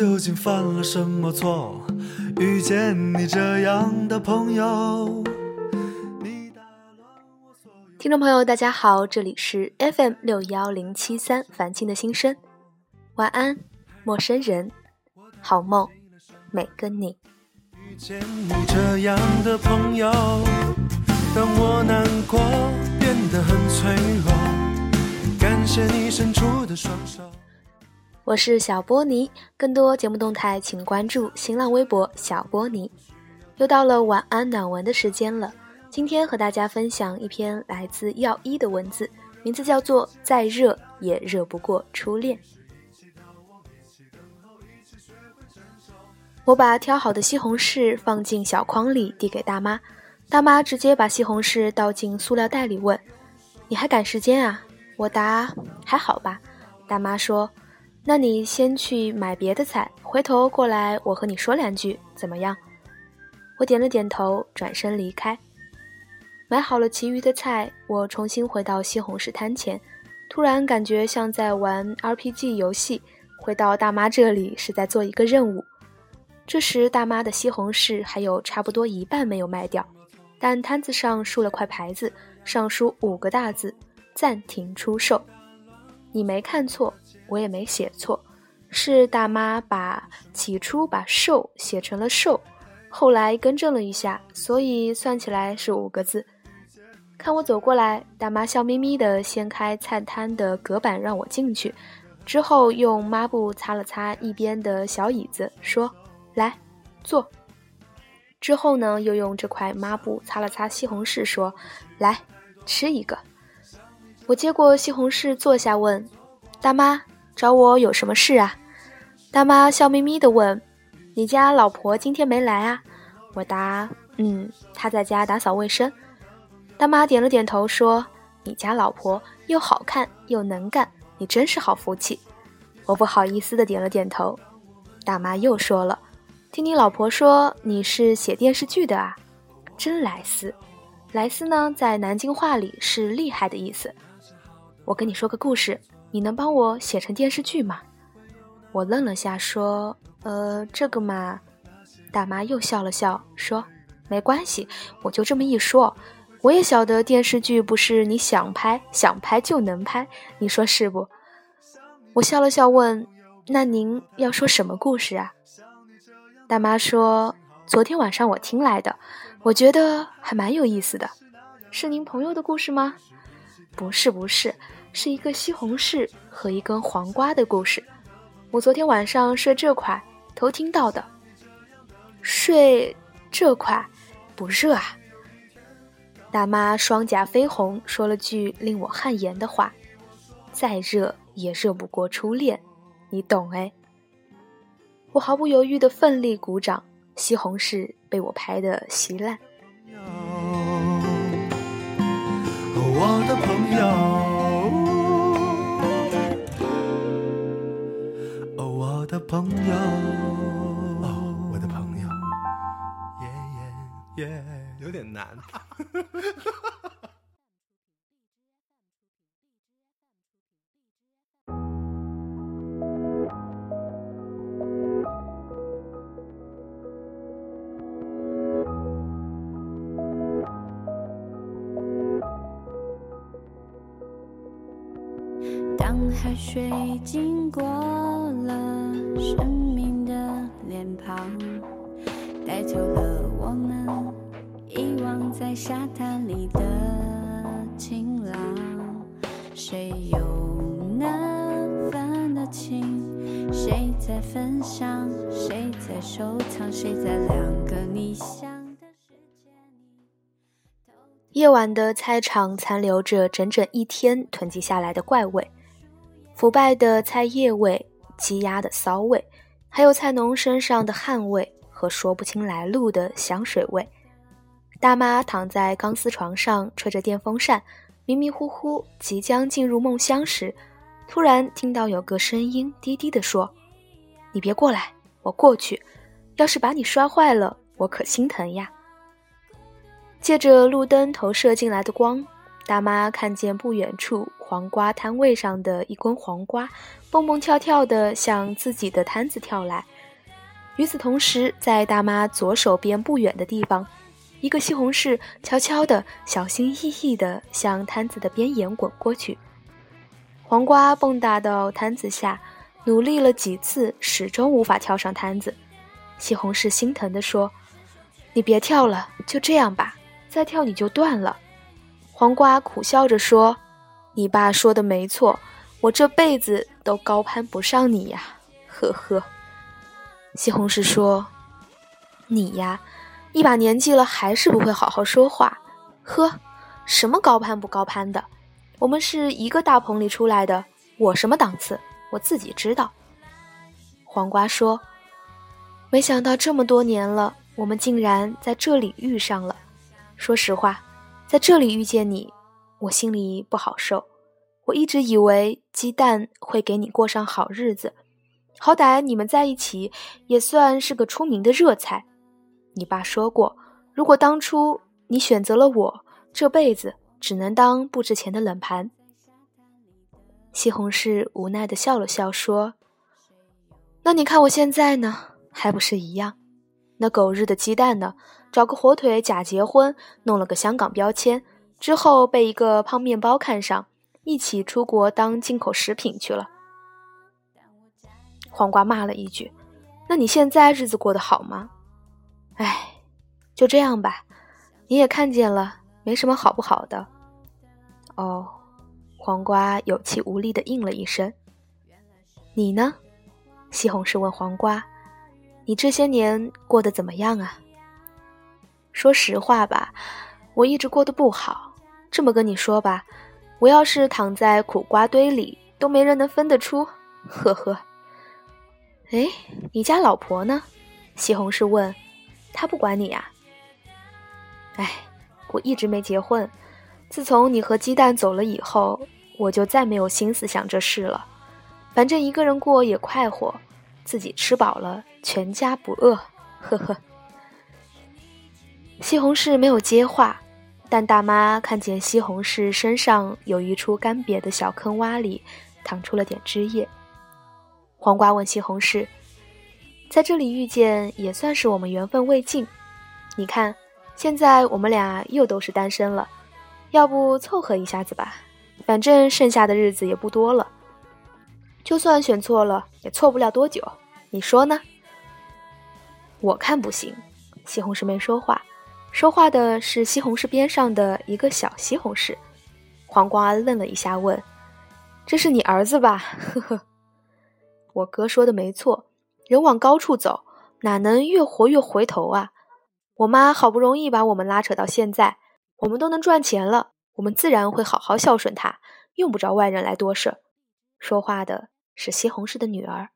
究竟犯了什么错，遇见你这样的朋友？听众朋友，大家好，这里是 FM 六幺零七三凡青的心声，晚安，陌生人，好梦，每个你。遇见你这样的朋友，当我难过变得很脆弱，感谢你伸出的双手。我是小波尼，更多节目动态请关注新浪微博小波尼。又到了晚安暖文的时间了。今天和大家分享一篇来自药一的文字，名字叫做《再热也热不过初恋》。我把挑好的西红柿放进小筐里，递给大妈。大妈直接把西红柿倒进塑料袋里，问：“你还赶时间啊？”我答：“还好吧。”大妈说：“那你先去买别的菜，回头过来我和你说两句，怎么样？”我点了点头，转身离开。买好了其余的菜，我重新回到西红柿摊前，突然感觉像在玩 RPG 游戏。回到大妈这里是在做一个任务。这时，大妈的西红柿还有差不多一半没有卖掉，但摊子上竖了块牌子，上书五个大字：“暂停出售。”你没看错，我也没写错，是大妈把起初把“瘦”写成了“售”，后来更正了一下，所以算起来是五个字。看我走过来，大妈笑眯眯地掀开菜摊的隔板让我进去，之后用抹布擦了擦一边的小椅子，说：“来，坐。”之后呢，又用这块抹布擦了擦西红柿，说：“来，吃一个。”我接过西红柿坐下，问：“大妈，找我有什么事啊？”大妈笑眯眯地问：“你家老婆今天没来啊？”我答：“嗯，她在家打扫卫生。”大妈点了点头，说：“你家老婆又好看又能干，你真是好福气。”我不好意思的点了点头。大妈又说了：“听你老婆说你是写电视剧的啊，真来斯。来斯呢，在南京话里是厉害的意思。我跟你说个故事，你能帮我写成电视剧吗？”我愣了下，说：“呃，这个嘛。”大妈又笑了笑，说：“没关系，我就这么一说。”我也晓得电视剧不是你想拍想拍就能拍，你说是不？我笑了笑问：“那您要说什么故事啊？”大妈说：“昨天晚上我听来的，我觉得还蛮有意思的。是您朋友的故事吗？不是，不是，是一个西红柿和一根黄瓜的故事。我昨天晚上睡这块偷听到的。睡这块不热啊？”大妈双颊绯红，说了句令我汗颜的话：“再热也热不过初恋，你懂哎。”我毫不犹豫地奋力鼓掌，西红柿被我拍得稀烂。我的朋友，的朋友，哦，我的朋友，耶耶耶。有点难。当海水经过了生命的脸庞，带走了我们。遗忘在沙滩里的晴朗，谁有那份的情？谁在分享？谁在收藏？谁在两个你想的世界里？夜晚的菜场残留着整整一天囤积下来的怪味：腐败的菜叶味、鸡鸭的骚味，还有菜农身上的汗味和说不清来路的香水味。大妈躺在钢丝床上，吹着电风扇，迷迷糊糊，即将进入梦乡时，突然听到有个声音低低地说：“你别过来，我过去。要是把你摔坏了，我可心疼呀。”借着路灯投射进来的光，大妈看见不远处黄瓜摊位上的一根黄瓜，蹦蹦跳跳地向自己的摊子跳来。与此同时，在大妈左手边不远的地方，一个西红柿悄悄地、小心翼翼地向摊子的边沿滚过去。黄瓜蹦跶到摊子下，努力了几次，始终无法跳上摊子。西红柿心疼地说：“你别跳了，就这样吧，再跳你就断了。”黄瓜苦笑着说：“你爸说的没错，我这辈子都高攀不上你呀，呵呵。”西红柿说：“你呀，一把年纪了还是不会好好说话，呵，什么高攀不高攀的。”我们是一个大棚里出来的，我什么档次，我自己知道。黄瓜说：“没想到这么多年了，我们竟然在这里遇上了。说实话，在这里遇见你，我心里不好受。我一直以为鸡蛋会给你过上好日子，好歹你们在一起也算是个出名的热菜。你爸说过，如果当初你选择了我，这辈子……”只能当不值钱的冷盘。西红柿无奈的笑了笑，说：“那你看我现在呢，还不是一样？那狗日的鸡蛋呢？找个火腿假结婚，弄了个香港标签，之后被一个胖面包看上，一起出国当进口食品去了。”黄瓜骂了一句：“那你现在日子过得好吗？”“哎，就这样吧。你也看见了。”没什么好不好的。哦，黄瓜有气无力的应了一声。你呢？西红柿问黄瓜：“你这些年过得怎么样啊？”说实话吧，我一直过得不好。这么跟你说吧，我要是躺在苦瓜堆里，都没人能分得出。呵呵。哎，你家老婆呢？西红柿问。她不管你呀？哎。我一直没结婚，自从你和鸡蛋走了以后，我就再没有心思想这事了。反正一个人过也快活，自己吃饱了，全家不饿。呵呵。西红柿没有接话，但大妈看见西红柿身上有一处干瘪的小坑洼里淌出了点汁液。黄瓜问西红柿：“在这里遇见，也算是我们缘分未尽。你看。”现在我们俩又都是单身了，要不凑合一下子吧？反正剩下的日子也不多了。就算选错了，也错不了多久。你说呢？我看不行。西红柿没说话，说话的是西红柿边上的一个小西红柿。黄瓜愣了一下，问：“这是你儿子吧？”呵呵。我哥说的没错，人往高处走，哪能越活越回头啊？我妈好不容易把我们拉扯到现在，我们都能赚钱了，我们自然会好好孝顺她，用不着外人来多事。说话的是西红柿的女儿。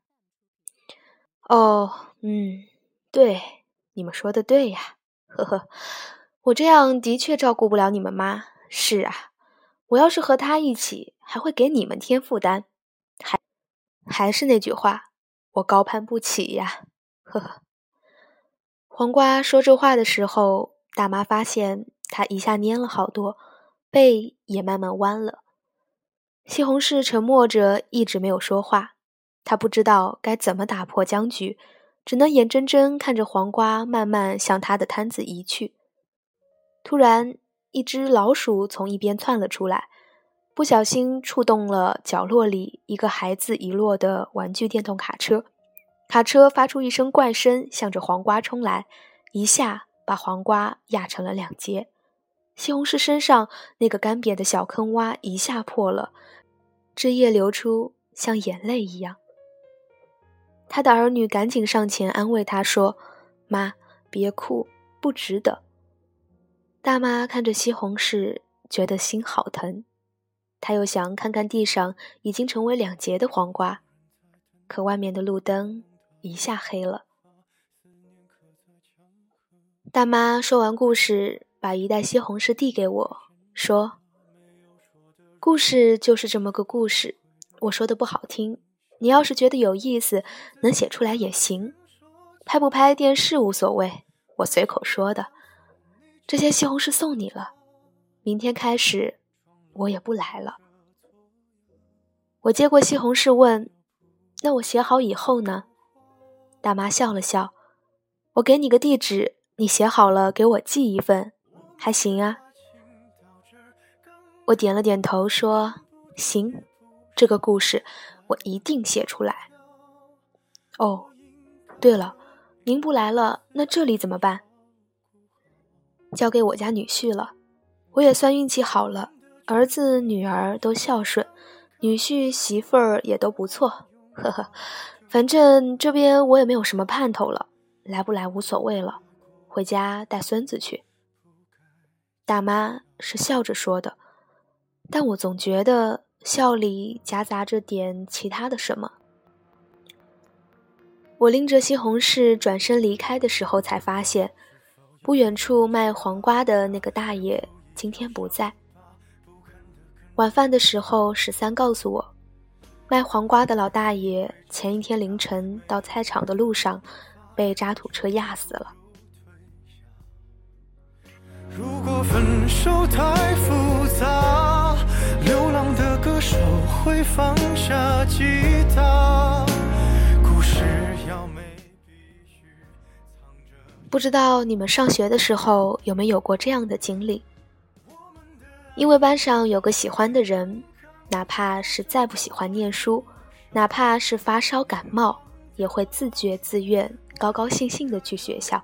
哦，嗯，对，你们说的对呀，呵呵，我这样的确照顾不了你们妈。是啊，我要是和她一起，还会给你们添负担。还还是那句话，我高攀不起呀，呵呵。黄瓜说这话的时候，大妈发现他一下蔫了好多，背也慢慢弯了。西红柿沉默着，一直没有说话。他不知道该怎么打破僵局，只能眼睁睁看着黄瓜慢慢向他的摊子移去。突然，一只老鼠从一边窜了出来，不小心触动了角落里一个孩子遗落的玩具电动卡车。卡车发出一声怪声，向着黄瓜冲来，一下把黄瓜压成了两截。西红柿身上那个干瘪的小坑洼一下破了，汁液流出，像眼泪一样。他的儿女赶紧上前安慰他说：“妈，别哭，不值得。”大妈看着西红柿，觉得心好疼。她又想看看地上已经成为两截的黄瓜，可外面的路灯。一下黑了。大妈说完故事，把一袋西红柿递给我，说：“故事就是这么个故事。我说的不好听，你要是觉得有意思，能写出来也行。拍不拍电视无所谓，我随口说的。这些西红柿送你了。明天开始，我也不来了。我接过西红柿问：“那我写好以后呢？”大妈笑了笑：“我给你个地址，你写好了给我寄一份，还行啊。”我点了点头说：“行，这个故事我一定写出来。”哦，对了，您不来了，那这里怎么办？交给我家女婿了。我也算运气好了，儿子女儿都孝顺。女婿媳妇儿也都不错，呵呵，反正这边我也没有什么盼头了，来不来无所谓了，回家带孙子去。大妈是笑着说的，但我总觉得笑里夹杂着点其他的什么。我拎着西红柿转身离开的时候，才发现不远处卖黄瓜的那个大爷今天不在。晚饭的时候，十三告诉我，卖黄瓜的老大爷前一天凌晨到菜场的路上，被渣土车压死了。如果分手太复杂，流浪的手会放下吉他。故事要美，必须藏着。不知道你们上学的时候有没有过这样的经历？因为班上有个喜欢的人，哪怕是再不喜欢念书，哪怕是发烧感冒，也会自觉自愿、高高兴兴的去学校。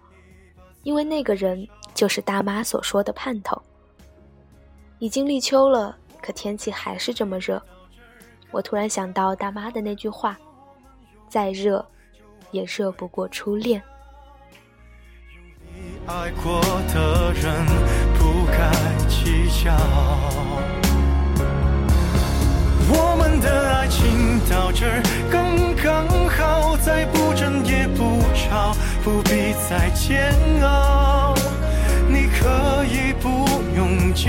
因为那个人就是大妈所说的盼头。已经立秋了，可天气还是这么热。我突然想到大妈的那句话：“再热，也热不过初恋。”你爱过的人不该计较。我们的爱情到这儿刚刚好，再不争也不吵，不必再煎熬。你可以不用急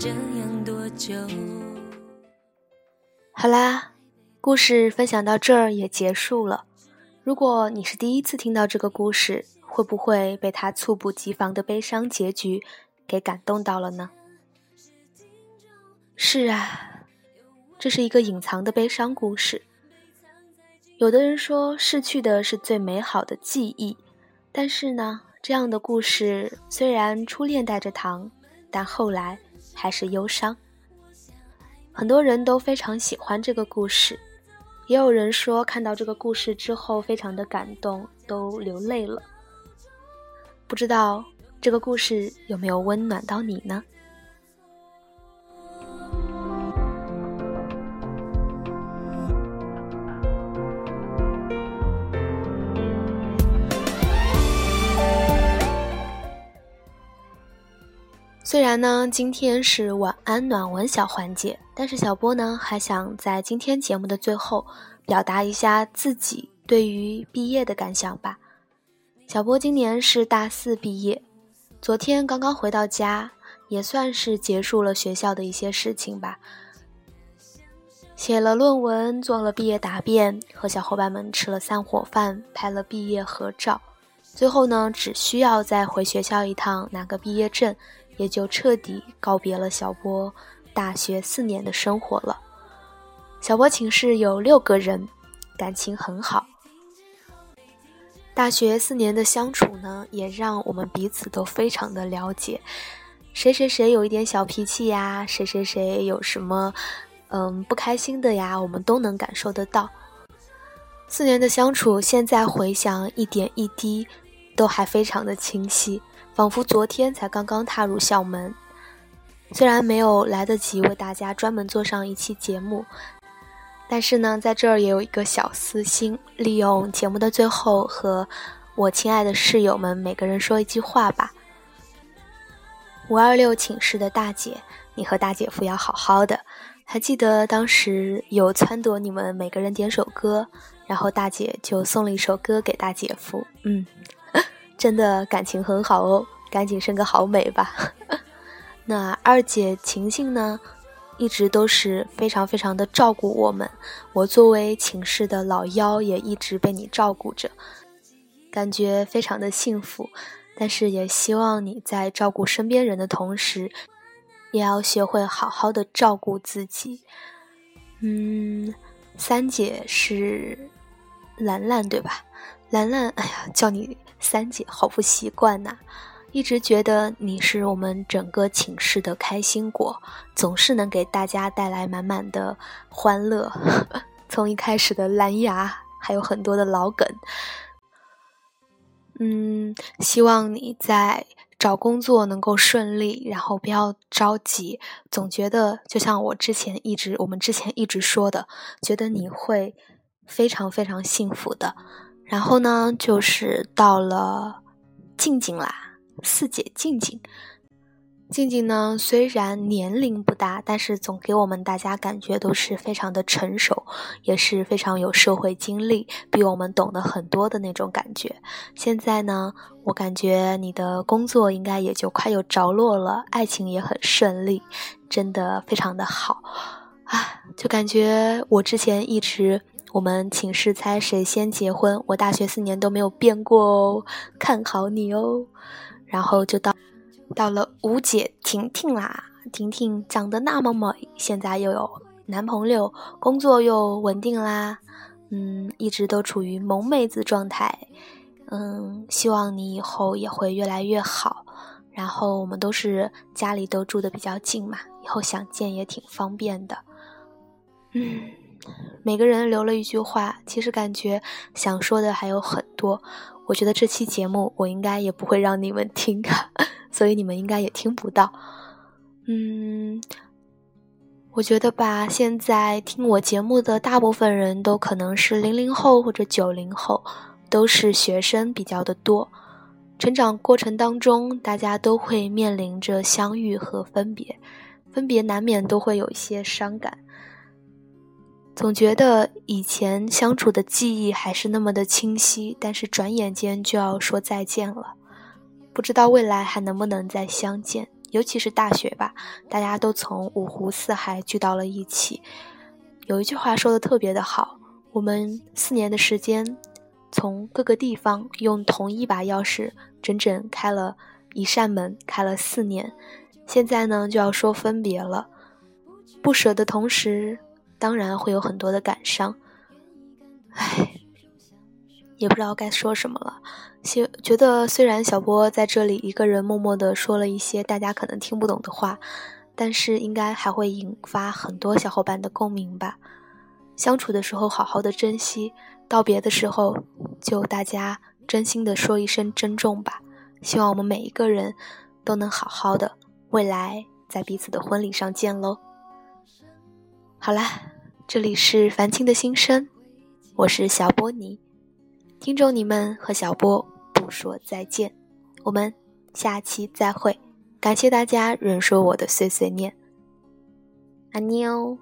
这样多久？好啦，故事分享到这儿也结束了。如果你是第一次听到这个故事，会不会被他猝不及防的悲伤结局给感动到了呢？是啊，这是一个隐藏的悲伤故事。有的人说，逝去的是最美好的记忆，但是呢，这样的故事虽然初恋带着糖，但后来还是忧伤。很多人都非常喜欢这个故事，也有人说看到这个故事之后非常的感动，都流泪了。不知道这个故事有没有温暖到你呢？虽然呢，今天是晚安暖文小环节，但是小波呢还想在今天节目的最后表达一下自己对于毕业的感想吧。小波今年是大四毕业，昨天刚刚回到家，也算是结束了学校的一些事情吧。写了论文，做了毕业答辩，和小伙伴们吃了散伙饭，拍了毕业合照。最后呢，只需要再回学校一趟拿个毕业证，也就彻底告别了小波大学四年的生活了。小波寝室有六个人，感情很好。大学四年的相处呢，也让我们彼此都非常的了解，谁谁谁有一点小脾气呀，谁谁谁有什么。嗯，不开心的呀，我们都能感受得到。四年的相处，现在回想一点一滴，都还非常的清晰，仿佛昨天才刚刚踏入校门。虽然没有来得及为大家专门做上一期节目，但是呢，在这儿也有一个小私心，利用节目的最后，和我亲爱的室友们每个人说一句话吧。五二六寝室的大姐，你和大姐夫要好好的。还记得当时有撺掇你们每个人点首歌，然后大姐就送了一首歌给大姐夫。嗯，真的感情很好哦，赶紧生个好美吧。那二姐晴晴呢，一直都是非常非常的照顾我们。我作为寝室的老幺，也一直被你照顾着，感觉非常的幸福。但是也希望你在照顾身边人的同时。也要学会好好的照顾自己。嗯，三姐是兰兰对吧？兰兰，哎呀，叫你三姐好不习惯呐。一直觉得你是我们整个寝室的开心果，总是能给大家带来满满的欢乐。从一开始的蓝牙，还有很多的老梗。嗯，希望你在。找工作能够顺利，然后不要着急。总觉得就像我之前一直，我们之前一直说的，觉得你会非常非常幸福的。然后呢，就是到了静静啦，四姐静静。静静呢，虽然年龄不大，但是总给我们大家感觉都是非常的成熟，也是非常有社会经历，比我们懂得很多的那种感觉。现在呢，我感觉你的工作应该也就快有着落了，爱情也很顺利，真的非常的好啊！就感觉我之前一直我们寝室猜谁先结婚，我大学四年都没有变过哦，看好你哦。然后就到。到了吴姐婷婷啦，婷婷长得那么美，现在又有男朋友，工作又稳定啦，嗯，一直都处于萌妹子状态，嗯，希望你以后也会越来越好。然后我们都是家里都住的比较近嘛，以后想见也挺方便的。嗯，每个人留了一句话，其实感觉想说的还有很多。我觉得这期节目我应该也不会让你们听。所以你们应该也听不到，嗯，我觉得吧，现在听我节目的大部分人都可能是零零后或者九零后，都是学生比较的多。成长过程当中，大家都会面临着相遇和分别，分别难免都会有一些伤感。总觉得以前相处的记忆还是那么的清晰，但是转眼间就要说再见了。不知道未来还能不能再相见，尤其是大学吧，大家都从五湖四海聚到了一起。有一句话说的特别的好，我们四年的时间，从各个地方用同一把钥匙，整整开了一扇门，开了四年。现在呢，就要说分别了，不舍的同时，当然会有很多的感伤。唉。也不知道该说什么了，觉觉得虽然小波在这里一个人默默的说了一些大家可能听不懂的话，但是应该还会引发很多小伙伴的共鸣吧。相处的时候好好的珍惜，道别的时候就大家真心的说一声珍重吧。希望我们每一个人都能好好的，未来在彼此的婚礼上见喽。好啦，这里是凡青的心声，我是小波尼。听众你们和小波不说再见，我们下期再会。感谢大家忍受我的碎碎念，阿妞。